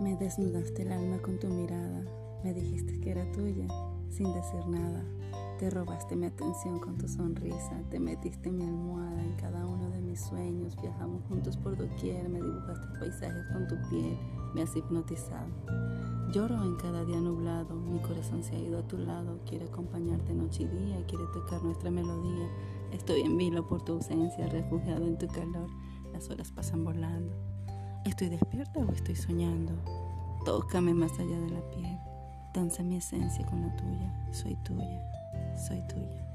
desnudaste el alma con tu mirada, me dijiste que era tuya, sin decir nada. Te robaste mi atención con tu sonrisa, te metiste en mi almohada en cada uno de mis sueños, viajamos juntos por doquier, me dibujaste paisajes con tu piel, me has hipnotizado. Lloro en cada día nublado, mi corazón se ha ido a tu lado, quiere acompañarte noche y día, quiere tocar nuestra melodía. Estoy en vilo por tu ausencia, refugiado en tu calor, las horas pasan volando. ¿Estoy despierta o estoy soñando? Tócame más allá de la piel, danza mi esencia con la tuya, soy tuya, soy tuya.